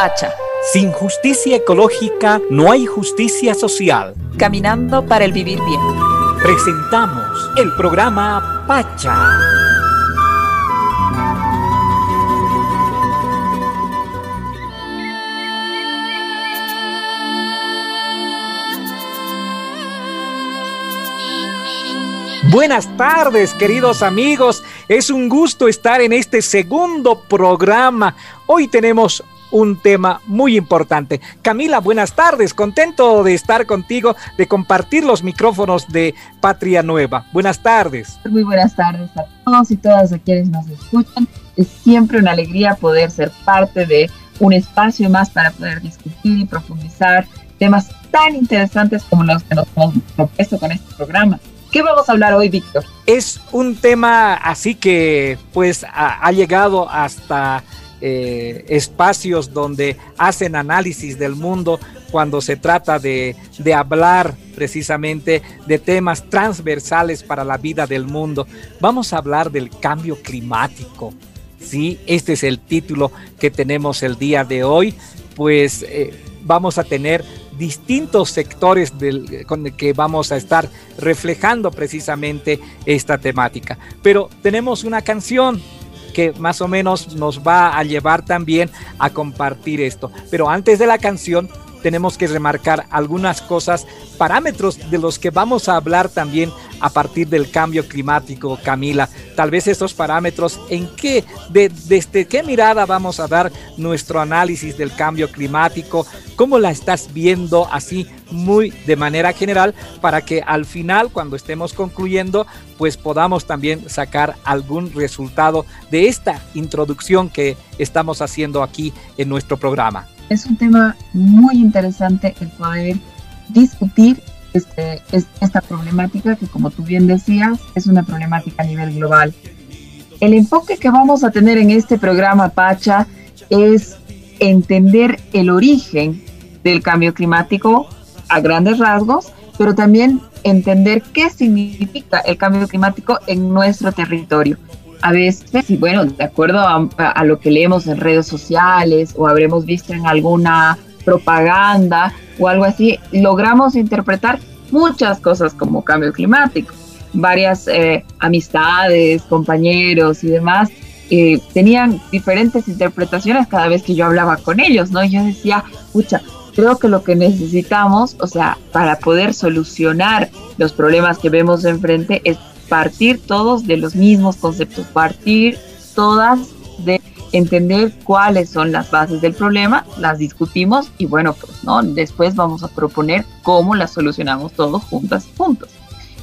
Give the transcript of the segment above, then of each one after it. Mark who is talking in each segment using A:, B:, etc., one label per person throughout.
A: Pacha.
B: Sin justicia ecológica no hay justicia social.
A: Caminando para el vivir bien.
B: Presentamos el programa Pacha. Buenas tardes, queridos amigos. Es un gusto estar en este segundo programa. Hoy tenemos un tema muy importante. Camila, buenas tardes. Contento de estar contigo, de compartir los micrófonos de Patria Nueva. Buenas tardes.
C: Muy buenas tardes a todos y todas a quienes nos escuchan. Es siempre una alegría poder ser parte de un espacio más para poder discutir y profundizar temas tan interesantes como los que nos hemos propuesto con este programa. ¿Qué vamos a hablar hoy, Víctor?
B: Es un tema así que pues ha, llegado hasta eh, espacios donde hacen análisis del mundo cuando se trata de, de, hablar precisamente de temas transversales para la vida del mundo. Vamos a hablar del cambio climático. Sí, este es el título que tenemos el día de hoy. Pues eh, vamos a tener distintos sectores del, con el que vamos a estar reflejando precisamente esta temática. Pero tenemos una canción que más o menos nos va a llevar también a compartir esto. Pero antes de la canción tenemos que remarcar algunas cosas, parámetros de los que vamos a hablar también a partir del cambio climático, Camila. Tal vez estos parámetros, ¿en qué, de, desde qué mirada vamos a dar nuestro análisis del cambio climático? ¿Cómo la estás viendo así muy de manera general para que al final, cuando estemos concluyendo, pues podamos también sacar algún resultado de esta introducción que estamos haciendo aquí en nuestro programa?
C: Es un tema muy interesante el poder discutir este, esta problemática que, como tú bien decías, es una problemática a nivel global. El enfoque que vamos a tener en este programa, Pacha, es entender el origen del cambio climático a grandes rasgos, pero también entender qué significa el cambio climático en nuestro territorio. A veces, y bueno, de acuerdo a, lo que leemos en redes sociales o habremos visto en alguna propaganda o algo así, logramos interpretar muchas cosas como cambio climático. Varias eh, amistades, compañeros y demás eh, tenían diferentes interpretaciones cada vez que yo hablaba con ellos, ¿no? yo decía, pucha, creo que lo que necesitamos, o sea, para poder solucionar los problemas que vemos enfrente es partir todos de los mismos conceptos, partir todas de entender cuáles son las bases del problema, las discutimos y bueno, pues no, después vamos a proponer cómo las solucionamos todos juntas juntos.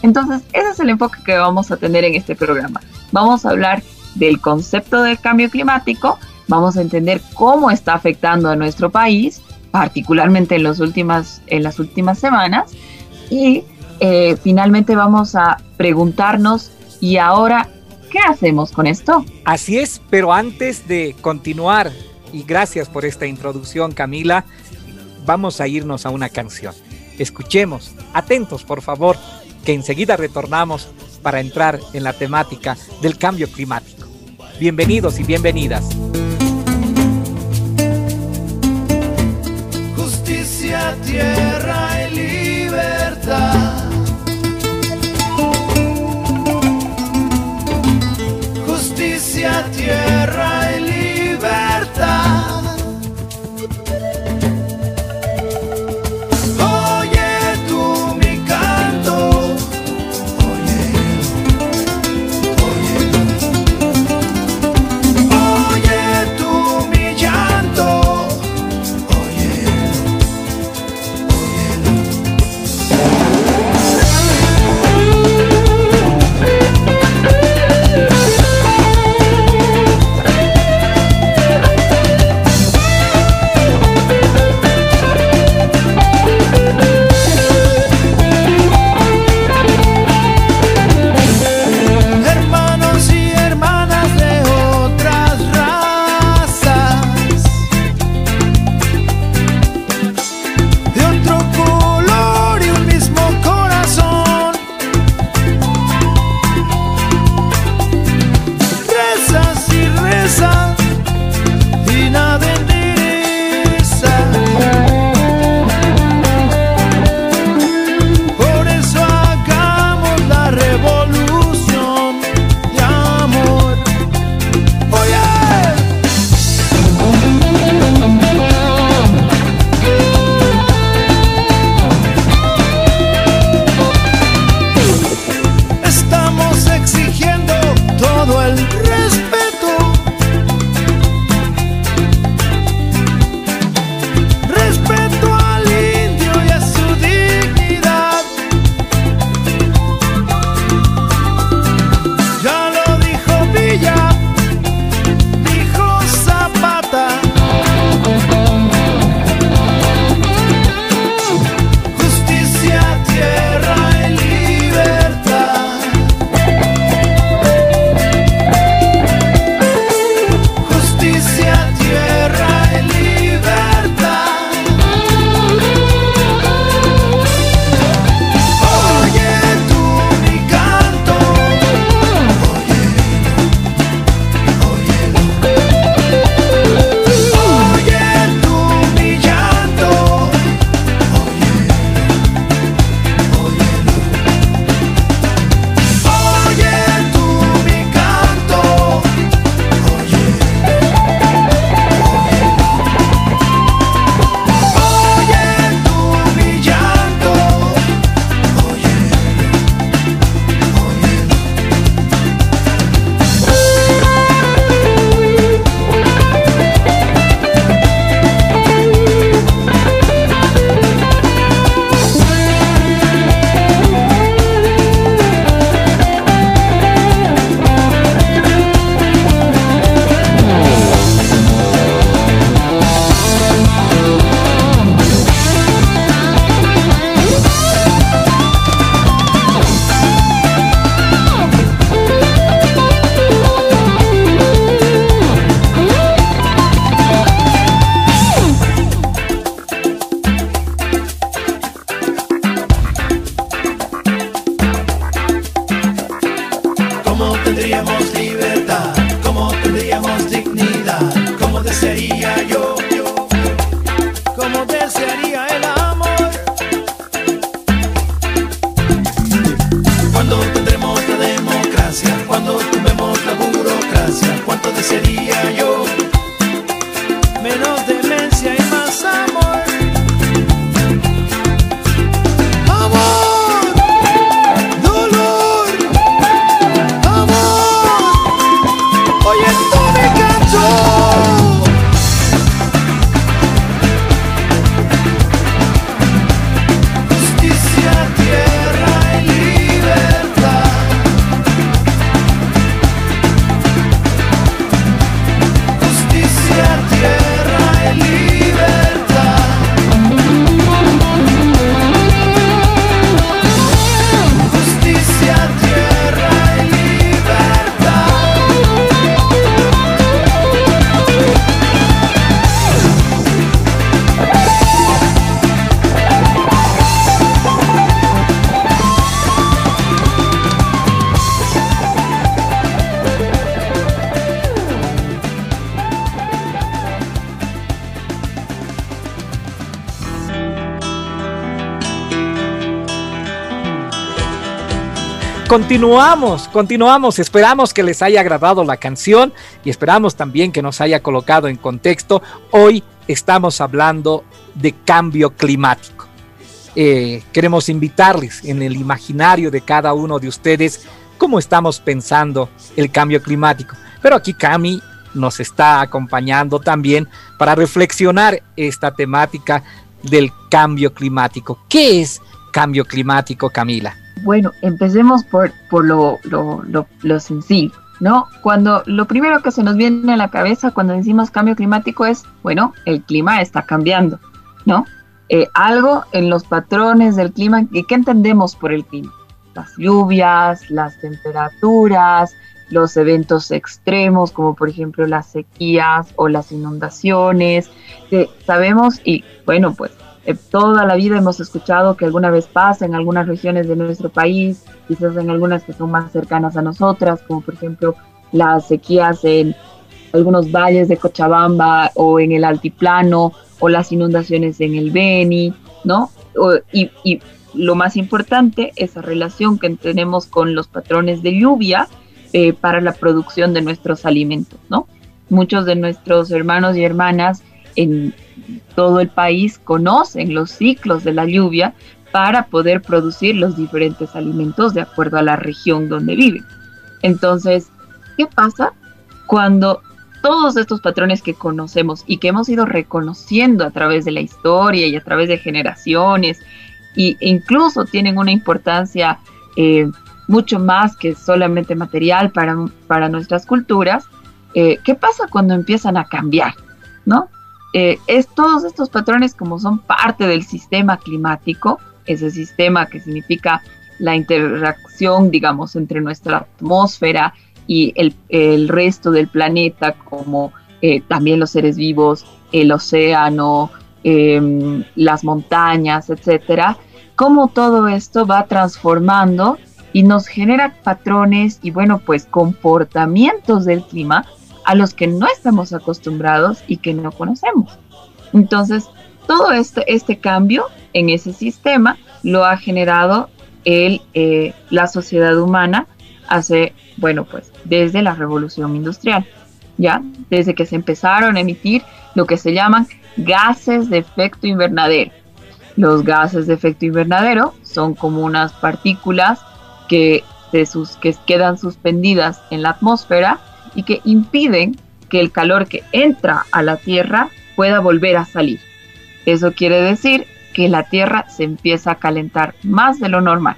C: Entonces, ese es el enfoque que vamos a tener en este programa. Vamos a hablar del concepto del cambio climático, vamos a entender cómo está afectando a nuestro país, particularmente en, los últimas, en las últimas semanas, y eh, finalmente vamos a preguntarnos, ¿y ahora ¿Qué hacemos con esto?
B: Así es, pero antes de continuar, y gracias por esta introducción Camila, vamos a irnos a una canción. Escuchemos, atentos por favor, que enseguida retornamos para entrar en la temática del cambio climático. Bienvenidos y bienvenidas.
D: Justicia, tierra y libertad tierra tendríamos libertad? ¿Cómo tendríamos dignidad? ¿Cómo te sería yo?
B: Continuamos, continuamos. Esperamos que les haya agradado la canción y esperamos también que nos haya colocado en contexto. Hoy estamos hablando de cambio climático. Eh, queremos invitarles en el imaginario de cada uno de ustedes cómo estamos pensando el cambio climático. Pero aquí Cami nos está acompañando también para reflexionar esta temática del cambio climático. ¿Qué es cambio climático, Camila?
C: Bueno, empecemos por, por lo, lo, lo, lo sencillo, ¿no? Cuando lo primero que se nos viene a la cabeza cuando decimos cambio climático es, bueno, el clima está cambiando, ¿no? Eh, algo en los patrones del clima, ¿y qué entendemos por el clima? Las lluvias, las temperaturas, los eventos extremos, como por ejemplo las sequías o las inundaciones, que sabemos y bueno, pues eh, toda la vida hemos escuchado que alguna vez pasa en algunas regiones de nuestro país, quizás en algunas que son más cercanas a nosotras, como por ejemplo las sequías en algunos valles de Cochabamba o en el altiplano o las inundaciones en el Beni, ¿no? Y lo más importante, esa relación que tenemos con los patrones de lluvia eh, para la producción de nuestros alimentos, ¿no? Muchos de nuestros hermanos y hermanas en todo el país conocen los ciclos de la lluvia para poder producir los diferentes alimentos de acuerdo a la región donde viven. Entonces, ¿qué pasa cuando todos estos patrones que conocemos y que hemos ido reconociendo a través de la historia y a través de generaciones, y, e incluso tienen una importancia eh, mucho más que solamente material para, para nuestras culturas, eh, ¿qué pasa cuando empiezan a cambiar? ¿No? Eh, es todos estos patrones como son parte del sistema climático, ese sistema que significa la interacción, digamos, entre nuestra atmósfera y el, el resto del planeta, como eh, también los seres vivos, el océano, eh, las montañas, etcétera, cómo todo esto va transformando y nos genera patrones y, bueno, pues comportamientos del clima a los que no estamos acostumbrados y que no conocemos. Entonces, todo este, este cambio en ese sistema lo ha generado el, eh, la sociedad humana hace, bueno, pues desde la revolución industrial, ¿ya? Desde que se empezaron a emitir lo que se llaman gases de efecto invernadero. Los gases de efecto invernadero son como unas partículas que, se sus, que quedan suspendidas en la atmósfera y que impiden que el calor que entra a la Tierra pueda volver a salir. Eso quiere decir que la Tierra se empieza a calentar más de lo normal.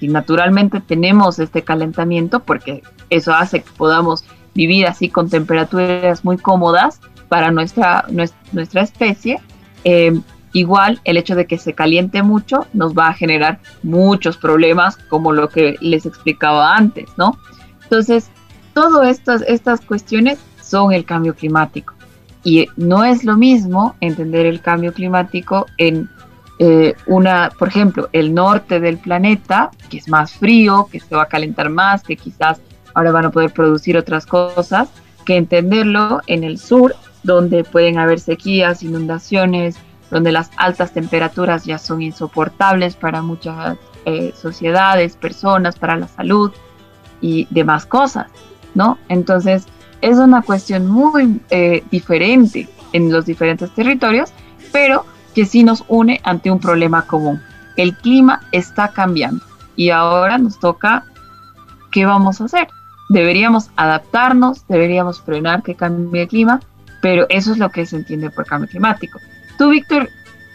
C: Y naturalmente tenemos este calentamiento porque eso hace que podamos vivir así con temperaturas muy cómodas para nuestra, nuestra especie. Eh, igual el hecho de que se caliente mucho nos va a generar muchos problemas como lo que les explicaba antes, ¿no? Entonces, todas estas, cuestiones son el cambio climático. Y no es lo mismo entender el cambio climático en eh, una, por ejemplo, el norte del planeta, que es más frío, que se va a calentar más, que quizás ahora van a poder producir otras cosas, que entenderlo en el sur donde pueden haber sequías, inundaciones, donde las altas temperaturas ya son insoportables para muchas eh, sociedades, personas, para la salud y demás cosas, ¿no? Entonces, es una cuestión muy eh, diferente en los diferentes territorios, pero que sí nos une ante un problema común. El clima está cambiando y ahora nos toca, ¿qué vamos a hacer? Deberíamos adaptarnos, deberíamos frenar que cambie el clima, pero eso es lo que se entiende por cambio climático. Tú, Víctor,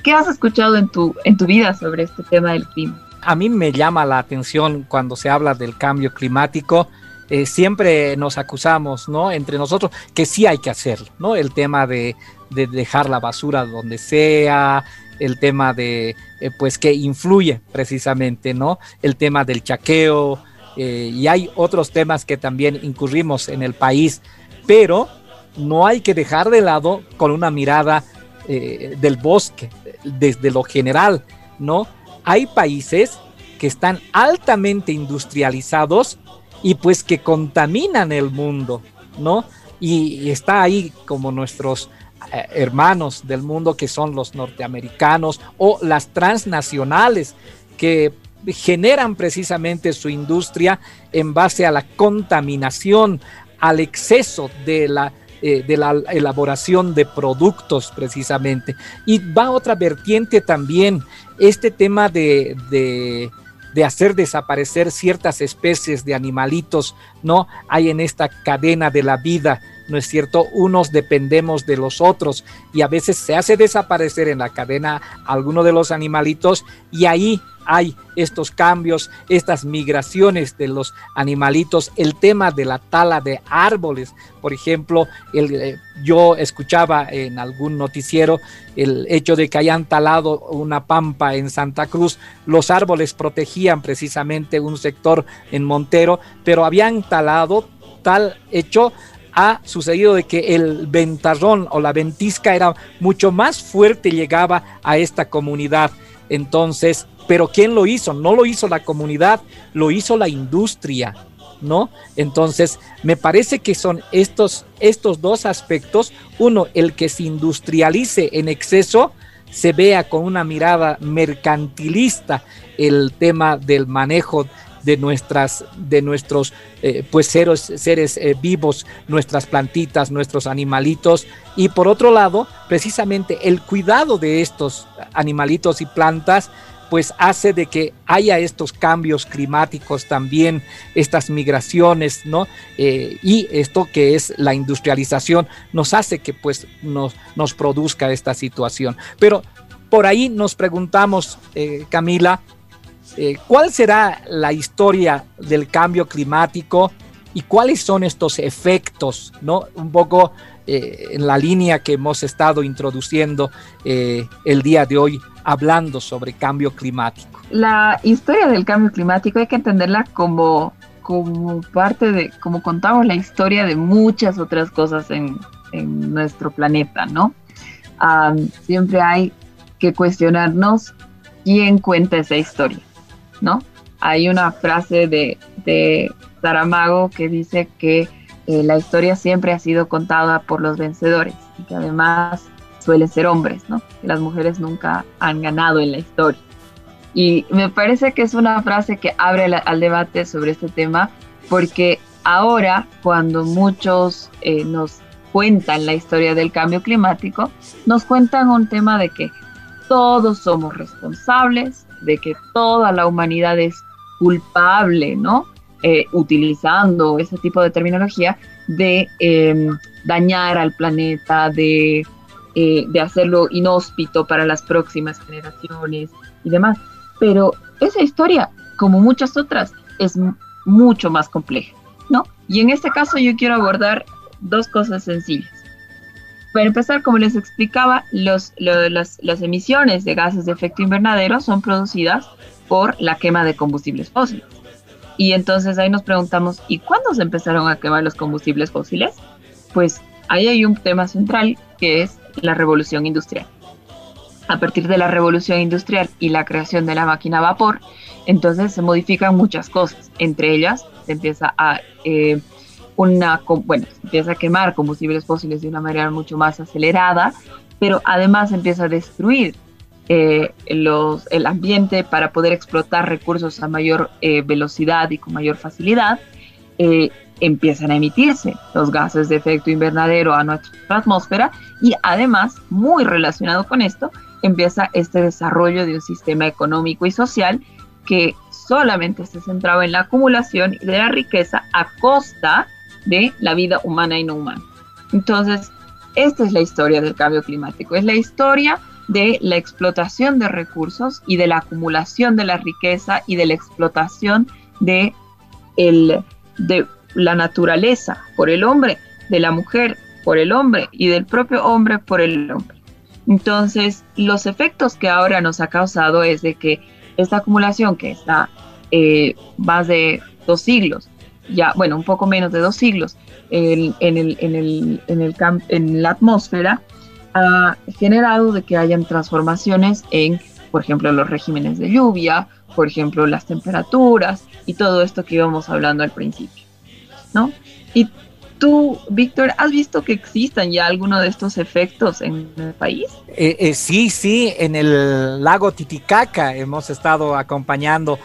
C: ¿qué has escuchado en tu, en tu vida sobre este tema del clima?
B: A mí me llama la atención cuando se habla del cambio climático. Eh, siempre nos acusamos, ¿no? Entre nosotros que sí hay que hacerlo, ¿no? El tema de, dejar la basura donde sea, el tema de, eh, pues, que influye precisamente, ¿no? El tema del chaqueo, eh, y hay otros temas que también incurrimos en el país, pero no hay que dejar de lado con una mirada del bosque, desde lo general, ¿no? Hay países que están altamente industrializados y pues que contaminan el mundo, ¿no? Y, está ahí como nuestros eh, hermanos del mundo que son los norteamericanos o las transnacionales que generan precisamente su industria en base a la contaminación, al exceso de la, eh, de la elaboración de productos precisamente. Y va otra vertiente también, este tema de, de de hacer desaparecer ciertas especies de animalitos, ¿no? Hay en esta cadena de la vida, ¿no es cierto? Unos dependemos de los otros y a veces se hace desaparecer en la cadena alguno de los animalitos y ahí hay estos cambios, estas migraciones de los animalitos, el tema de la tala de árboles, por ejemplo, el, eh, yo escuchaba en algún noticiero el hecho de que hayan talado una pampa en Santa Cruz, los árboles protegían precisamente un sector en Montero, pero habían talado tal hecho ha sucedido de que el ventarrón o la ventisca era mucho más fuerte, llegaba a esta comunidad. Entonces, pero ¿quién lo hizo? No lo hizo la comunidad, lo hizo la industria, ¿no? Entonces, me parece que son estos, estos dos aspectos. Uno, el que se industrialice en exceso, se vea con una mirada mercantilista el tema del manejo de nuestras de nuestros eh, pues seres, seres eh, vivos nuestras plantitas nuestros animalitos y por otro lado precisamente el cuidado de estos animalitos y plantas pues hace de que haya estos cambios climáticos también, estas migraciones, ¿no? Eh, y esto que es la industrialización nos hace que pues nos, nos produzca esta situación. Pero por ahí nos preguntamos, Camila, eh, ¿cuál será la historia del cambio climático y cuáles son estos efectos, ¿no? Un poco en la línea que hemos estado introduciendo el día de hoy hablando sobre cambio climático?
C: La historia del cambio climático hay que entenderla como, como parte de, como contamos la historia de muchas otras cosas en, en nuestro planeta, ¿no? siempre hay que cuestionarnos quién cuenta esa historia, ¿no? Hay una frase de, de que dice que eh, la historia siempre ha sido contada por los vencedores y que además suelen ser hombres, ¿no? las mujeres nunca han ganado en la historia. Y me parece que es una frase que abre al debate sobre este tema, porque ahora cuando muchos eh, nos cuentan la historia del cambio climático, nos cuentan un tema de que todos somos responsables, de que toda la humanidad es culpable, ¿no? Eh, utilizando ese tipo de terminología de em, dañar al planeta, de eh, de hacerlo inhóspito para las próximas generaciones y demás. Pero esa historia, como muchas otras, es mucho más compleja, ¿no? Y en este caso yo quiero abordar dos cosas sencillas. Para empezar, como les explicaba, los, las, emisiones de gases de efecto invernadero son producidas por la quema de combustibles fósiles. Y entonces ahí nos preguntamos, ¿y cuándo se empezaron a quemar los combustibles fósiles? Pues ahí hay un tema central que es la revolución industrial. A partir de la revolución industrial y la creación de la máquina a vapor, entonces se modifican muchas cosas. Entre ellas se empieza a eh, una, bueno, empieza a quemar combustibles fósiles de una manera mucho más acelerada, pero además empieza a destruir eh, los, el ambiente para poder explotar recursos a mayor eh, velocidad y con mayor facilidad, eh, empiezan a emitirse los gases de efecto invernadero a nuestra atmósfera y además, muy relacionado con esto, empieza este desarrollo de un sistema económico y social que solamente se centraba en la acumulación de la riqueza a costa de la vida humana y no humana. Entonces, esta es la historia del cambio climático, es la historia de la explotación de recursos y de la acumulación de la riqueza y de la explotación de, el, de la naturaleza por el hombre, de la mujer por el hombre y del propio hombre por el hombre. Entonces, los efectos que ahora nos ha causado es de que esta acumulación que está eh, más de dos siglos, ya, bueno, un poco menos de dos siglos en, el, en, el, en, el en la atmósfera, ha generado de que hayan transformaciones en, por ejemplo, los regímenes de lluvia, por ejemplo, las temperaturas y todo esto que íbamos hablando al principio, ¿no? Y tú, Víctor, ¿has visto que existan ya algunos de estos efectos en el país?
B: Eh, eh, sí, sí, en el lago Titicaca hemos estado acompañando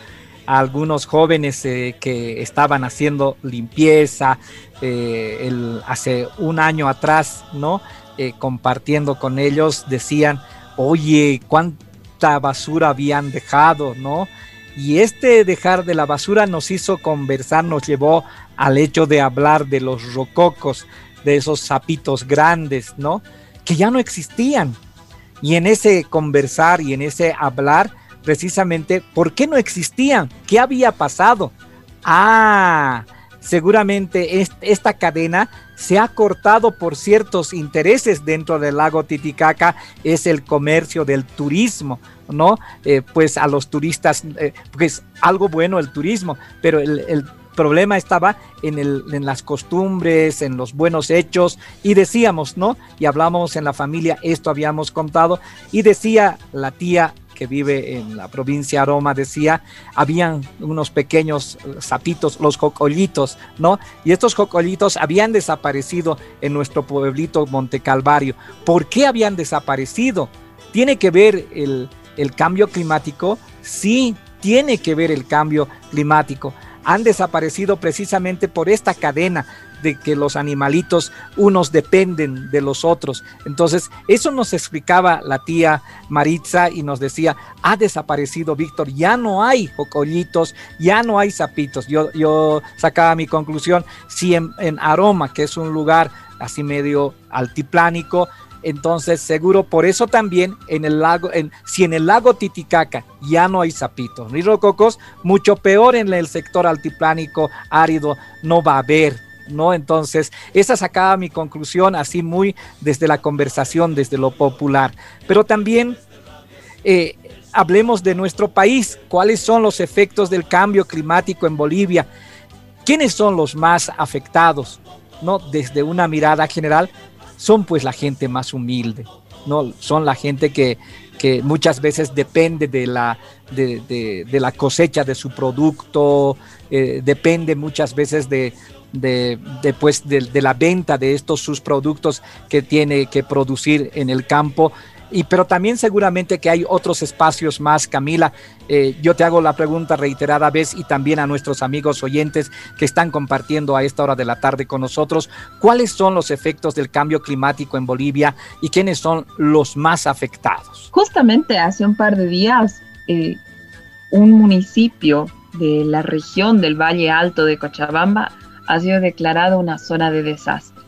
B: a algunos jóvenes eh, que estaban haciendo limpieza el, hace un año atrás, ¿no? Eh, compartiendo con ellos, decían, oye, cuánta basura habían dejado, ¿no? Y este dejar de la basura nos hizo conversar, nos llevó al hecho de hablar de los rococos, de esos sapitos grandes, ¿no? Que ya no existían. Y en ese conversar y en ese hablar, precisamente, ¿por qué no existían? ¿Qué había pasado? Ah, seguramente esta cadena se ha cortado por ciertos intereses dentro del lago Titicaca, es el comercio del turismo, ¿no? Eh, pues a los turistas, eh, pues algo bueno el turismo, pero el, problema estaba en, en, las costumbres, en los buenos hechos, y decíamos, ¿no? Y hablamos en la familia, esto habíamos contado, y decía la tía que vive en la provincia de Aroma decía, habían unos pequeños sapitos, los jocollitos, ¿no? Y estos jocollitos habían desaparecido en nuestro pueblito Monte Calvario. ¿Por qué habían desaparecido? ¿Tiene que ver el, el cambio climático? Sí, tiene que ver el cambio climático. Han desaparecido precisamente por esta cadena de que los animalitos unos dependen de los otros. Entonces, eso nos explicaba la tía Maritza y nos decía, ha desaparecido Víctor, ya no hay jocollitos, ya no hay sapitos. Yo, yo sacaba mi conclusión, si en, Aroma, que es un lugar así medio altiplánico, entonces seguro por eso también en el lago, en, si en el lago Titicaca ya no hay sapitos ni rococos, mucho peor en el sector altiplánico árido no va a haber ¿no? Entonces, esa sacaba mi conclusión así muy desde la conversación, desde lo popular. Pero también eh, hablemos de nuestro país, cuáles son los efectos del cambio climático en Bolivia, quiénes son los más afectados, ¿no? Desde una mirada general, son pues la gente más humilde, ¿no? Son la gente que, muchas veces depende de la, de, la cosecha de su producto, eh, depende muchas veces de, de, de, la venta de estos sus productos que tiene que producir en el campo. Y, pero también seguramente que hay otros espacios más, Camila. Eh, yo te hago la pregunta reiterada vez y también a nuestros amigos oyentes que están compartiendo a esta hora de la tarde con nosotros, ¿cuáles son los efectos del cambio climático en Bolivia y quiénes son los más afectados?
C: Justamente hace un par de días, eh, un municipio de la región del Valle Alto de Cochabamba ha sido declarado una zona de desastre.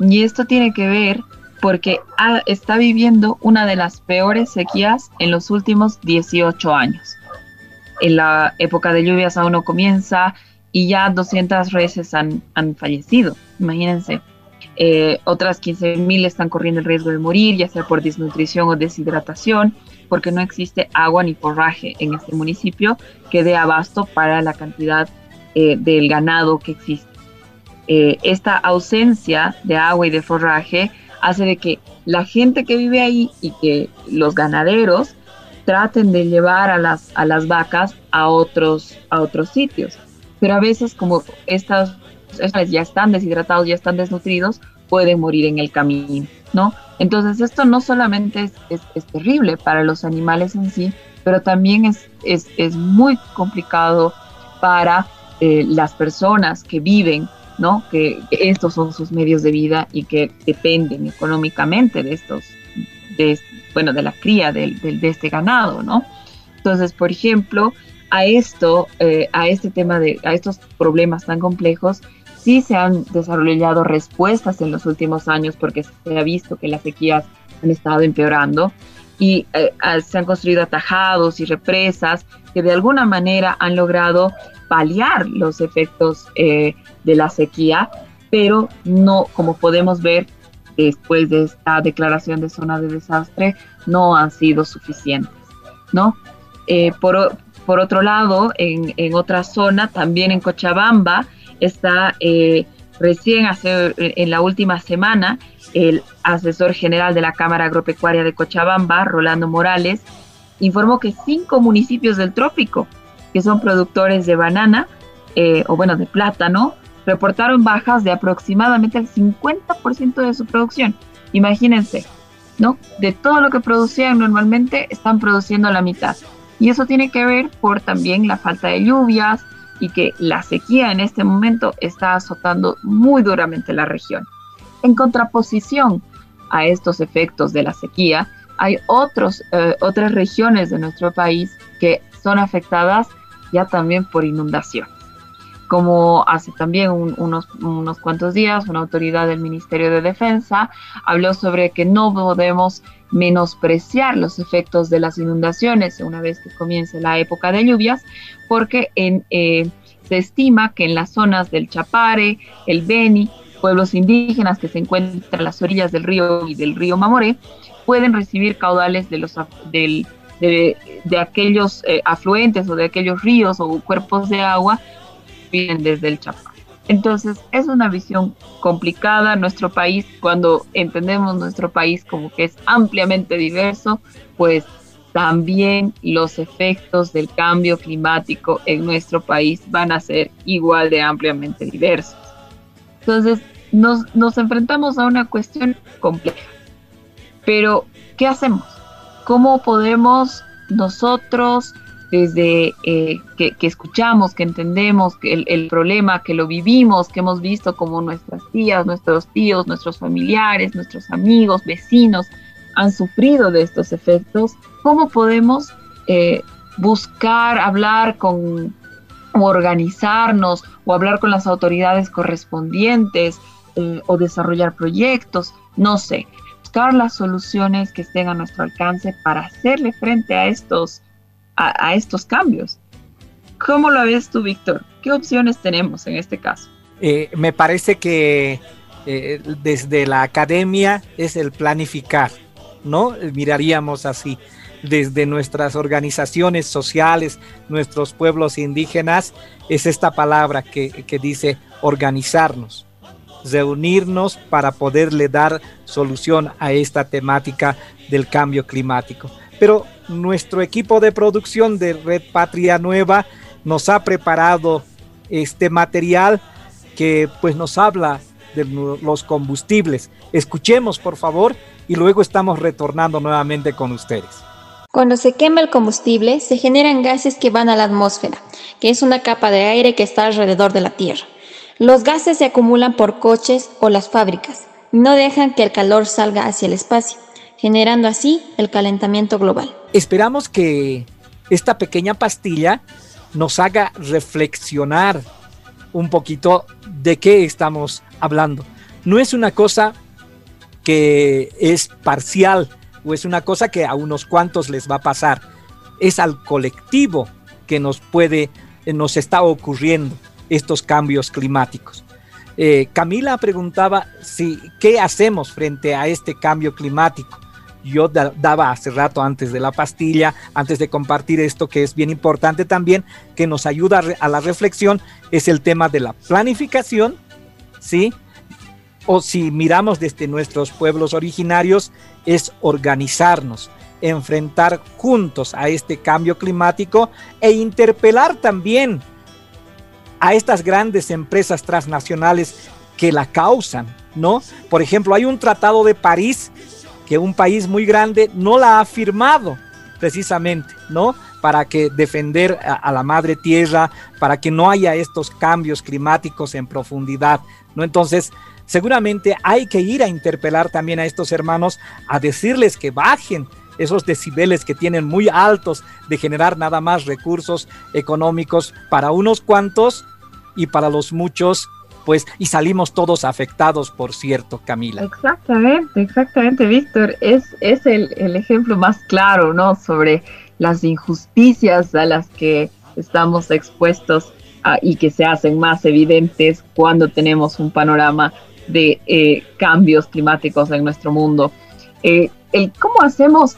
C: Y esto tiene que ver porque está viviendo una de las peores sequías en los últimos 18 años. En la época de lluvias aún no comienza y ya 200 reses han, fallecido, imagínense. Eh, otras 15.000 están corriendo el riesgo de morir, ya sea por desnutrición o deshidratación, porque no existe agua ni forraje en este municipio que dé abasto para la cantidad eh, del ganado que existe. Eh, esta ausencia de agua y de forraje hace de que la gente que vive ahí y que los ganaderos traten de llevar a las, a las vacas a otros, a otros sitios. Pero a veces como estas ya están deshidratados, ya están desnutridos, pueden morir en el camino, ¿no? Entonces esto no solamente es, es, terrible para los animales en sí, pero también es, es, es muy complicado para eh, las personas que viven, ¿no? Que, estos son sus medios de vida y que dependen económicamente de estos, de, bueno, de la cría de, de, este ganado, ¿no? Entonces, por ejemplo, a esto, eh, a este tema de, a estos problemas tan complejos, sí se han desarrollado respuestas en los últimos años porque se ha visto que las sequías han estado empeorando y eh, se han construido atajados y represas que de alguna manera han logrado paliar los efectos eh, de la sequía, pero no, como podemos ver después de esta declaración de zona de desastre, no han sido suficientes, ¿no? Eh, por, otro lado, en, en, otra zona, también en Cochabamba, está eh, recién hace, en la última semana el asesor general de la Cámara Agropecuaria de Cochabamba, Rolando Morales, informó que cinco municipios del trópico, que son productores de banana, eh, o bueno, de plátano, reportaron bajas de aproximadamente el 50% de su producción. Imagínense, ¿no? De todo lo que producían normalmente, están produciendo la mitad. Y eso tiene que ver por también la falta de lluvias y que la sequía en este momento está azotando muy duramente la región. En contraposición a estos efectos de la sequía, hay otros, eh, otras regiones de nuestro país que son afectadas también por inundación. Como hace también unos, unos cuantos días una autoridad del Ministerio de Defensa habló sobre que no podemos menospreciar los efectos de las inundaciones una vez que comience la época de lluvias, porque eh, se estima que en las zonas del Chapare, el Beni, pueblos indígenas que se encuentran a las orillas del río y del río Mamoré, pueden recibir caudales de, los, del, de, aquellos eh, afluentes o de aquellos ríos o cuerpos de agua vienen desde el Chapare. Entonces, es una visión complicada. Nuestro país, cuando entendemos nuestro país como que es ampliamente diverso, pues también los efectos del cambio climático en nuestro país van a ser igual de ampliamente diversos. Entonces, nos, nos enfrentamos a una cuestión compleja. Pero, ¿qué hacemos? ¿Cómo podemos nosotros desde eh, que, escuchamos, que entendemos el, problema, que lo vivimos, que hemos visto como nuestras tías, nuestros tíos, nuestros familiares, nuestros amigos, vecinos han sufrido de estos efectos, ¿cómo podemos eh, buscar hablar con o organizarnos o hablar con las autoridades correspondientes eh, o desarrollar proyectos? No sé, las soluciones que estén a nuestro alcance para hacerle frente a estos a, estos cambios. ¿Cómo lo ves tú, Víctor? ¿Qué opciones tenemos en este caso?
B: Eh, me parece que eh, desde la academia es el planificar, ¿no? Miraríamos así, desde nuestras organizaciones sociales, nuestros pueblos indígenas, es esta palabra que dice organizarnos, reunirnos para poderle dar solución a esta temática del cambio climático. Pero nuestro equipo de producción de Red Patria Nueva nos ha preparado este material que pues nos habla de los combustibles. Escuchemos por favor y luego estamos retornando nuevamente con ustedes.
E: Cuando se quema el combustible se generan gases que van a la atmósfera, que es una capa de aire que está alrededor de la Tierra. Los gases se acumulan por coches o las fábricas, no dejan que el calor salga hacia el espacio generando así el calentamiento global.
B: Esperamos que esta pequeña pastilla nos haga reflexionar un poquito de qué estamos hablando. No es una cosa que es parcial o es una cosa que a unos cuantos les va a pasar. Es al colectivo que nos puede, nos está ocurriendo estos cambios climáticos. Eh, Camila preguntaba si qué hacemos frente a este cambio climático yo daba hace rato antes de la pastilla, antes de compartir esto que es bien importante también, que nos ayuda a la reflexión, es el tema de la planificación, ¿sí? O si miramos desde nuestros pueblos originarios, es organizarnos, enfrentar juntos a este cambio climático e interpelar también a estas grandes empresas transnacionales que la causan, ¿no? Por ejemplo, hay un tratado de París que un país muy grande no la ha firmado precisamente, ¿no? Para que defender a, a, la madre tierra, para que no haya estos cambios climáticos en profundidad, ¿no? Entonces, seguramente hay que ir a interpelar también a estos hermanos, a decirles que bajen esos decibeles que tienen muy altos de generar nada más recursos económicos para unos cuantos y para los muchos pues, y salimos todos afectados, por cierto, Camila.
C: Exactamente, exactamente, Víctor. Es, es el, el, ejemplo más claro, ¿no? Sobre las injusticias a las que estamos expuestos a, y que se hacen más evidentes cuando tenemos un panorama de eh, cambios climáticos en nuestro mundo. Eh, el cómo hacemos,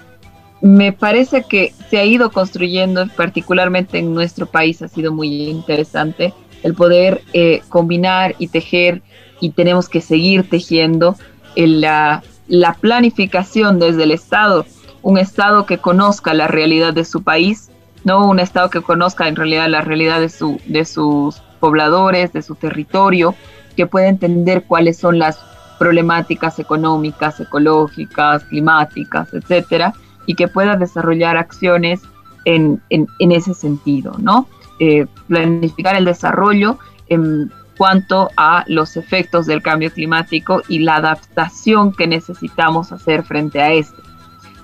C: me parece que se ha ido construyendo, particularmente en nuestro país, ha sido muy interesante el poder eh, combinar y tejer y tenemos que seguir tejiendo la, la planificación desde el Estado, un Estado que conozca la realidad de su país, no un Estado que conozca en realidad la realidad de, su, de sus pobladores, de su territorio, que pueda entender cuáles son las problemáticas económicas, ecológicas, climáticas, etcétera, y que pueda desarrollar acciones en, en, ese sentido, ¿no? Eh, planificar el desarrollo en cuanto a los efectos del cambio climático y la adaptación que necesitamos hacer frente a este.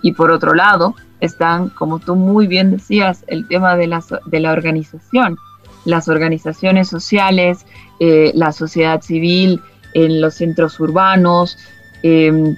C: Y por otro lado, están, como tú muy bien decías, el tema de la, de la organización. Las organizaciones sociales, eh, la sociedad civil en los centros urbanos, eh,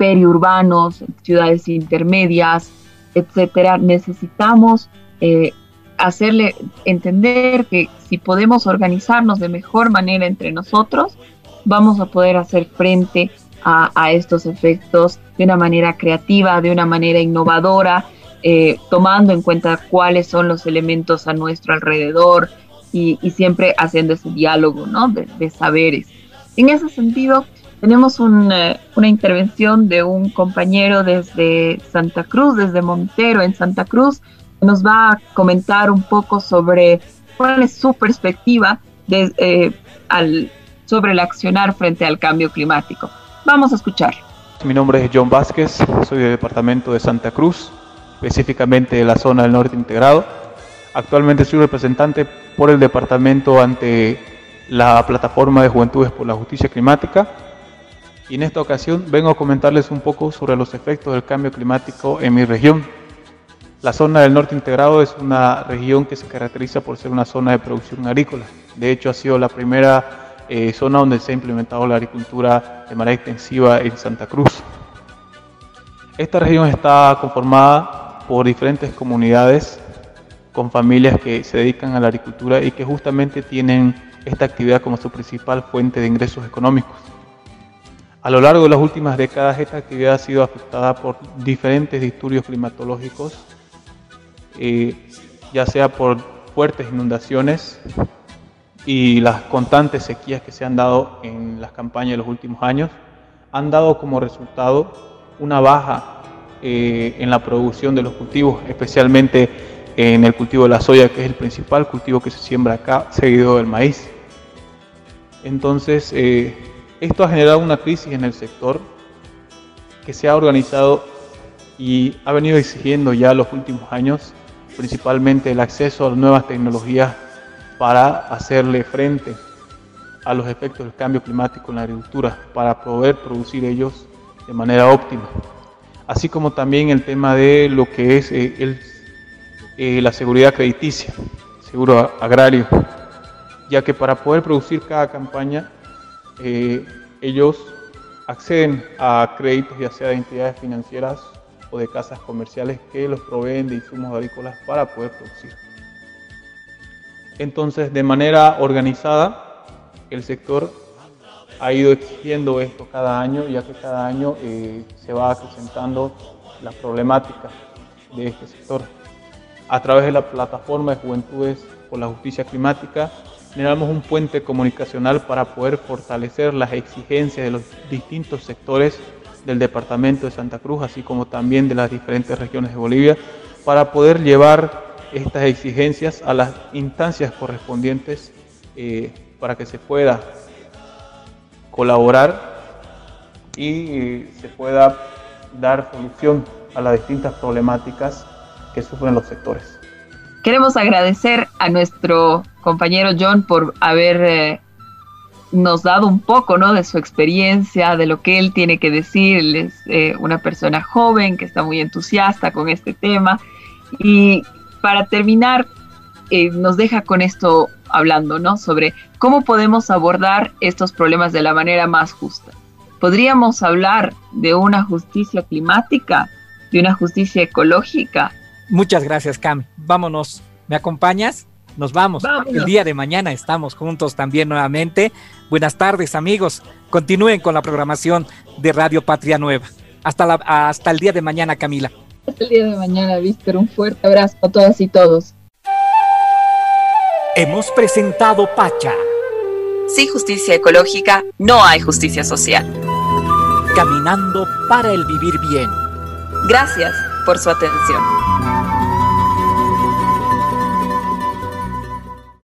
C: periurbanos, ciudades intermedias, etcétera. Necesitamos eh, hacerle entender que si podemos organizarnos de mejor manera entre nosotros, vamos a poder hacer frente a, estos efectos de una manera creativa, de una manera innovadora, eh, tomando en cuenta cuáles son los elementos a nuestro alrededor y, siempre haciendo ese diálogo ¿no? de, saberes. En ese sentido, tenemos una, una intervención de un compañero desde Santa Cruz, desde Montero en Santa Cruz, nos va a comentar un poco sobre cuál es su perspectiva eh, sobre el accionar frente al cambio climático. Vamos a escuchar.
F: Mi nombre es John Vázquez, soy del departamento de Santa Cruz, específicamente de la zona del norte integrado. Actualmente soy representante por el departamento ante la plataforma de Juventudes por la Justicia Climática y en esta ocasión vengo a comentarles un poco sobre los efectos del cambio climático en mi región, la zona del norte integrado es una región que se caracteriza por ser una zona de producción agrícola. De hecho, ha sido la primera eh, zona donde se ha implementado la agricultura de manera extensiva en Santa Cruz. Esta región está conformada por diferentes comunidades con familias que se dedican a la agricultura y que justamente tienen esta actividad como su principal fuente de ingresos económicos. A lo largo de las últimas décadas esta actividad ha sido afectada por diferentes disturbios climatológicos eh, ya sea por fuertes inundaciones y las constantes sequías que se han dado en las campañas de los últimos años, han dado como resultado una baja eh, en la producción de los cultivos, especialmente en el cultivo de la soya, que es el principal cultivo que se siembra acá, seguido del maíz. Entonces, eh, esto ha generado una crisis en el sector que se ha organizado y ha venido exigiendo ya los últimos años principalmente el acceso a nuevas tecnologías para hacerle frente a los efectos del cambio climático en la agricultura, para poder producir ellos de manera óptima. Así como también el tema de lo que es eh, eh, la seguridad crediticia, seguro agrario, ya que para poder producir cada campaña eh, ellos acceden a créditos ya sea de entidades financieras o de casas comerciales que los proveen de insumos agrícolas para poder producir. Entonces, de manera organizada, el sector ha ido exigiendo esto cada año, ya que cada año eh, se va acrecentando la problemática de este sector. A través de la plataforma de Juventudes por la Justicia Climática, generamos un puente comunicacional para poder fortalecer las exigencias de los distintos sectores del departamento de Santa Cruz, así como también de las diferentes regiones de Bolivia, para poder llevar estas exigencias a las instancias correspondientes eh, para que se pueda colaborar y se pueda dar solución a las distintas problemáticas que sufren los sectores.
C: Queremos agradecer a nuestro compañero John por haber eh, nos dado un poco ¿no? de su experiencia, de lo que él tiene que decir. Él es eh, una persona joven que está muy entusiasta con este tema. Y para terminar, eh, nos deja con esto hablando, ¿no? Sobre cómo podemos abordar estos problemas de la manera más justa. Podríamos hablar de una justicia climática, de una justicia ecológica.
B: Muchas gracias, Cam. Vámonos. ¿Me acompañas? Nos vamos. El día de mañana estamos juntos también nuevamente. Buenas tardes, amigos. Continúen con la programación de Radio Patria Nueva. Hasta, la, hasta el día de mañana, Camila.
C: Hasta el día de mañana, Víctor. Un fuerte abrazo a todas y todos.
B: Hemos presentado Pacha.
A: Sin justicia ecológica no hay justicia social.
B: Caminando para el vivir bien.
A: Gracias por su atención.